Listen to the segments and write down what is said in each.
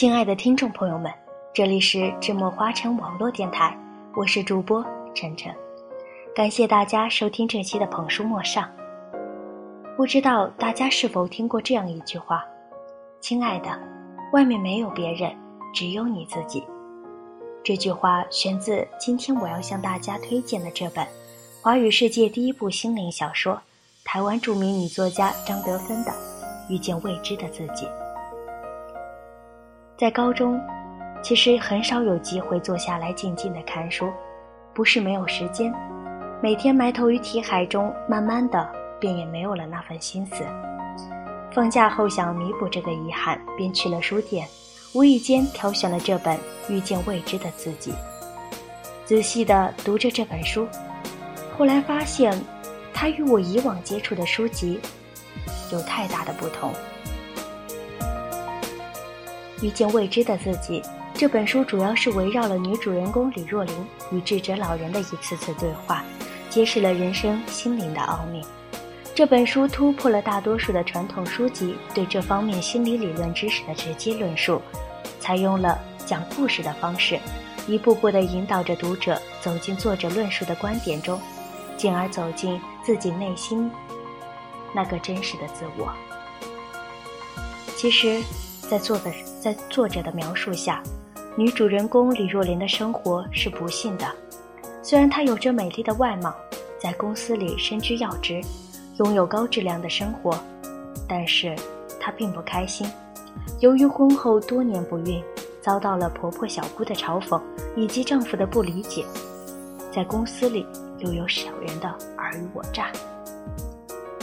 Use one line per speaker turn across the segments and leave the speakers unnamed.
亲爱的听众朋友们，这里是智墨花城网络电台，我是主播晨晨，感谢大家收听这期的捧书莫上。不知道大家是否听过这样一句话：“亲爱的，外面没有别人，只有你自己。”这句话选自今天我要向大家推荐的这本华语世界第一部心灵小说，台湾著名女作家张德芬的《遇见未知的自己》。在高中，其实很少有机会坐下来静静的看书，不是没有时间，每天埋头于题海中，慢慢的便也没有了那份心思。放假后想弥补这个遗憾，便去了书店，无意间挑选了这本《遇见未知的自己》，仔细的读着这本书，后来发现，它与我以往接触的书籍有太大的不同。遇见未知的自己这本书主要是围绕了女主人公李若琳与智者老人的一次次对话，揭示了人生心灵的奥秘。这本书突破了大多数的传统书籍对这方面心理理论知识的直接论述，采用了讲故事的方式，一步步地引导着读者走进作者论述的观点中，进而走进自己内心那个真实的自我。其实。在作的在作者的描述下，女主人公李若琳的生活是不幸的。虽然她有着美丽的外貌，在公司里身居要职，拥有高质量的生活，但是她并不开心。由于婚后多年不孕，遭到了婆婆小姑的嘲讽以及丈夫的不理解，在公司里又有小人的尔虞我诈，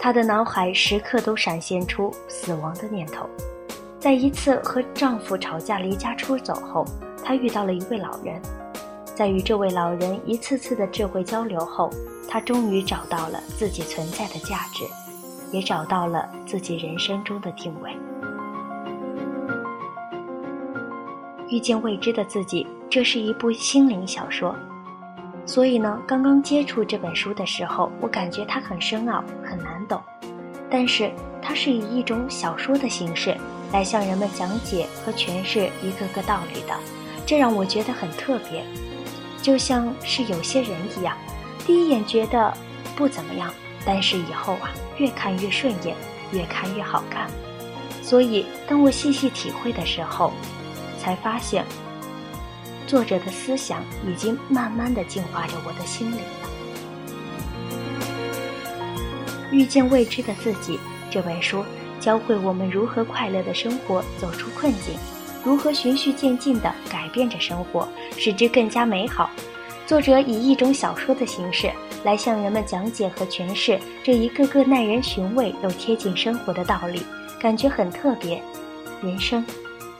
她的脑海时刻都闪现出死亡的念头。在一次和丈夫吵架离家出走后，她遇到了一位老人。在与这位老人一次次的智慧交流后，她终于找到了自己存在的价值，也找到了自己人生中的定位。遇见未知的自己，这是一部心灵小说，所以呢，刚刚接触这本书的时候，我感觉它很深奥，很难懂。但是它是以一种小说的形式。来向人们讲解和诠释一个个道理的，这让我觉得很特别，就像是有些人一样，第一眼觉得不怎么样，但是以后啊，越看越顺眼，越看越好看。所以，当我细细体会的时候，才发现，作者的思想已经慢慢的净化着我的心灵了。遇见未知的自己这本书。教会我们如何快乐的生活，走出困境；如何循序渐进地改变着生活，使之更加美好。作者以一种小说的形式来向人们讲解和诠释这一个个耐人寻味又贴近生活的道理，感觉很特别。人生，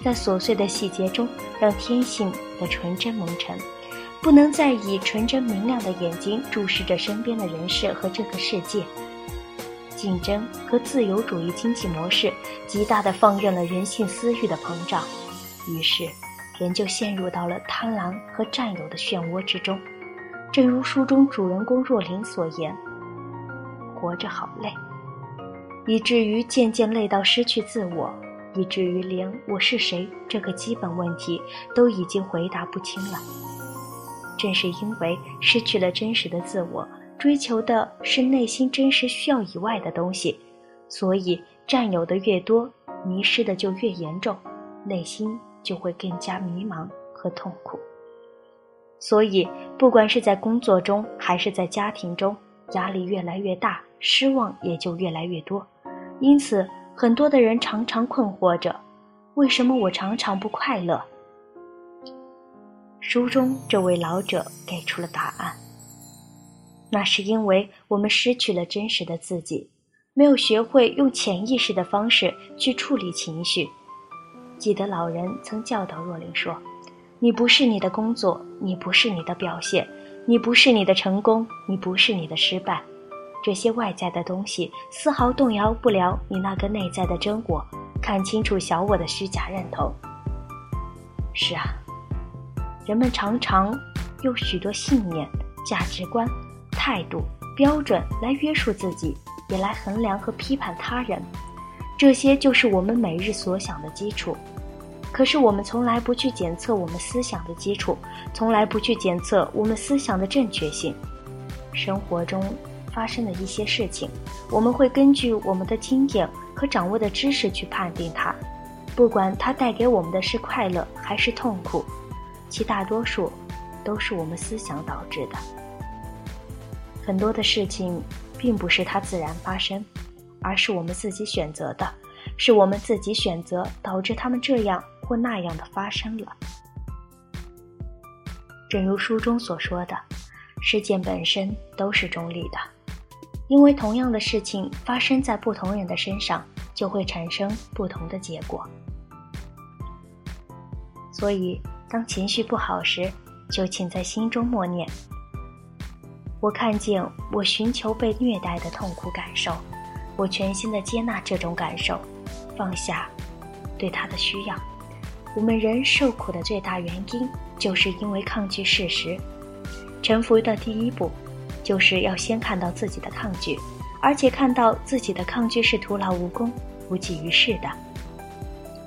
在琐碎的细节中，让天性的纯真蒙尘，不能再以纯真明亮的眼睛注视着身边的人事和这个世界。竞争和自由主义经济模式极大的放任了人性私欲的膨胀，于是人就陷入到了贪婪和占有的漩涡之中。正如书中主人公若琳所言：“活着好累，以至于渐渐累到失去自我，以至于连我是谁这个基本问题都已经回答不清了。”正是因为失去了真实的自我。追求的是内心真实需要以外的东西，所以占有的越多，迷失的就越严重，内心就会更加迷茫和痛苦。所以，不管是在工作中还是在家庭中，压力越来越大，失望也就越来越多。因此，很多的人常常困惑着：为什么我常常不快乐？书中这位老者给出了答案。那是因为我们失去了真实的自己，没有学会用潜意识的方式去处理情绪。记得老人曾教导若琳说：“你不是你的工作，你不是你的表现，你不是你的成功，你不是你的失败。这些外在的东西丝毫动摇不了你那个内在的真我。看清楚小我的虚假认同。”是啊，人们常常用许多信念、价值观。态度标准来约束自己，也来衡量和批判他人，这些就是我们每日所想的基础。可是我们从来不去检测我们思想的基础，从来不去检测我们思想的正确性。生活中发生的一些事情，我们会根据我们的经验和掌握的知识去判定它，不管它带给我们的是快乐还是痛苦，其大多数都是我们思想导致的。很多的事情并不是它自然发生，而是我们自己选择的，是我们自己选择导致他们这样。或那样的发生了，正如书中所说的，事件本身都是中立的，因为同样的事情发生在不同人的身上，就会产生不同的结果。所以，当情绪不好时，就请在心中默念：“我看见我寻求被虐待的痛苦感受，我全心的接纳这种感受，放下对他的需要。”我们人受苦的最大原因，就是因为抗拒事实。臣服的第一步，就是要先看到自己的抗拒，而且看到自己的抗拒是徒劳无功、无济于事的。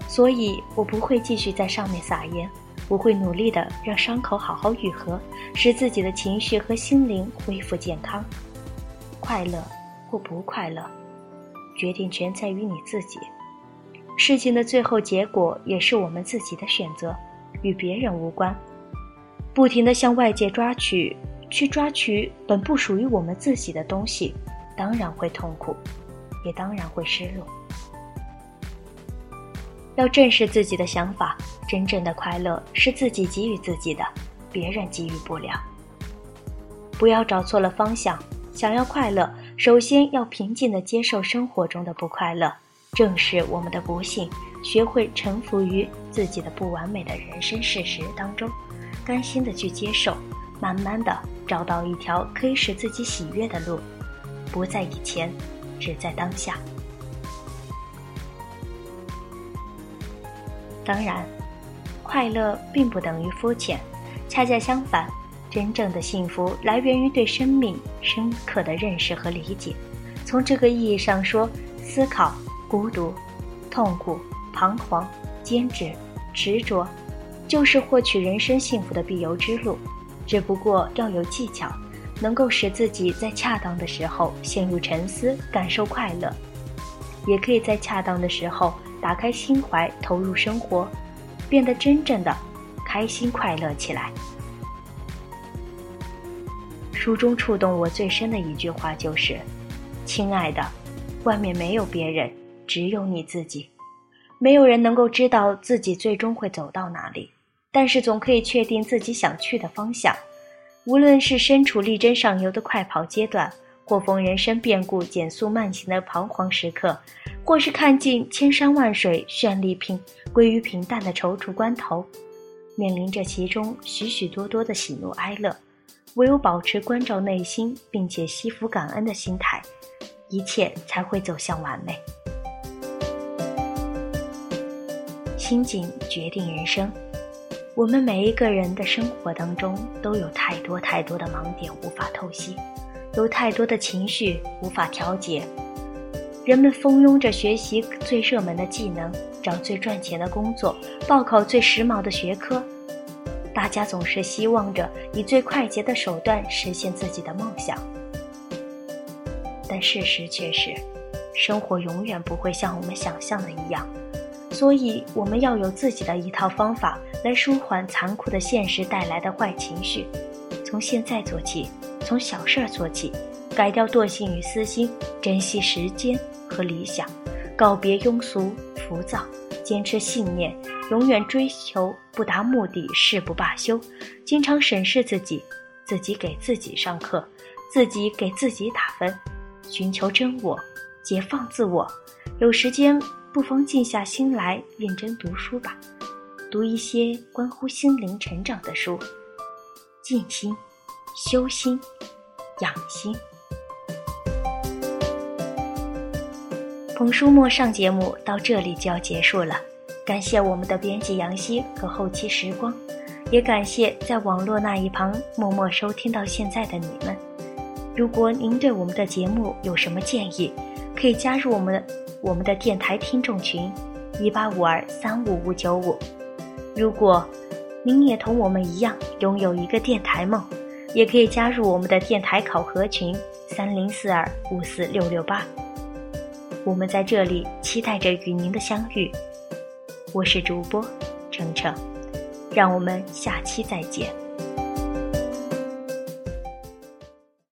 所以我不会继续在上面撒盐，我会努力的让伤口好好愈合，使自己的情绪和心灵恢复健康。快乐或不快乐，决定权在于你自己。事情的最后结果也是我们自己的选择，与别人无关。不停地向外界抓取，去抓取本不属于我们自己的东西，当然会痛苦，也当然会失落。要正视自己的想法，真正的快乐是自己给予自己的，别人给予不了。不要找错了方向，想要快乐，首先要平静地接受生活中的不快乐。正是我们的不幸，学会臣服于自己的不完美的人生事实当中，甘心的去接受，慢慢的找到一条可以使自己喜悦的路，不在以前，只在当下。当然，快乐并不等于肤浅，恰恰相反，真正的幸福来源于对生命深刻的认识和理解。从这个意义上说，思考。孤独、痛苦、彷徨、坚持、执着，就是获取人生幸福的必由之路。只不过要有技巧，能够使自己在恰当的时候陷入沉思，感受快乐；也可以在恰当的时候打开心怀，投入生活，变得真正的开心快乐起来。书中触动我最深的一句话就是：“亲爱的，外面没有别人。”只有你自己，没有人能够知道自己最终会走到哪里，但是总可以确定自己想去的方向。无论是身处力争上游的快跑阶段，或逢人生变故减速慢行的彷徨时刻，或是看尽千山万水绚丽平归于平淡的踌躇关头，面临着其中许许多多的喜怒哀乐，唯有保持关照内心并且惜福感恩的心态，一切才会走向完美。心境决定人生。我们每一个人的生活当中都有太多太多的盲点无法透析，有太多的情绪无法调节。人们蜂拥着学习最热门的技能，找最赚钱的工作，报考最时髦的学科。大家总是希望着以最快捷的手段实现自己的梦想，但事实却是，生活永远不会像我们想象的一样。所以，我们要有自己的一套方法来舒缓残酷的现实带来的坏情绪。从现在做起，从小事儿做起，改掉惰性与私心，珍惜时间和理想，告别庸俗浮躁，坚持信念，永远追求不达目的誓不罢休。经常审视自己，自己给自己上课，自己给自己打分，寻求真我，解放自我。有时间。不妨静下心来认真读书吧，读一些关乎心灵成长的书，静心、修心、养心。彭书墨上节目到这里就要结束了，感谢我们的编辑杨希和后期时光，也感谢在网络那一旁默默收听到现在的你们。如果您对我们的节目有什么建议，可以加入我们。我们的电台听众群：一八五二三五五九五。如果您也同我们一样拥有一个电台梦，也可以加入我们的电台考核群三零四二五四六六八。我们在这里期待着与您的相遇。我是主播程程，让我们下期再见。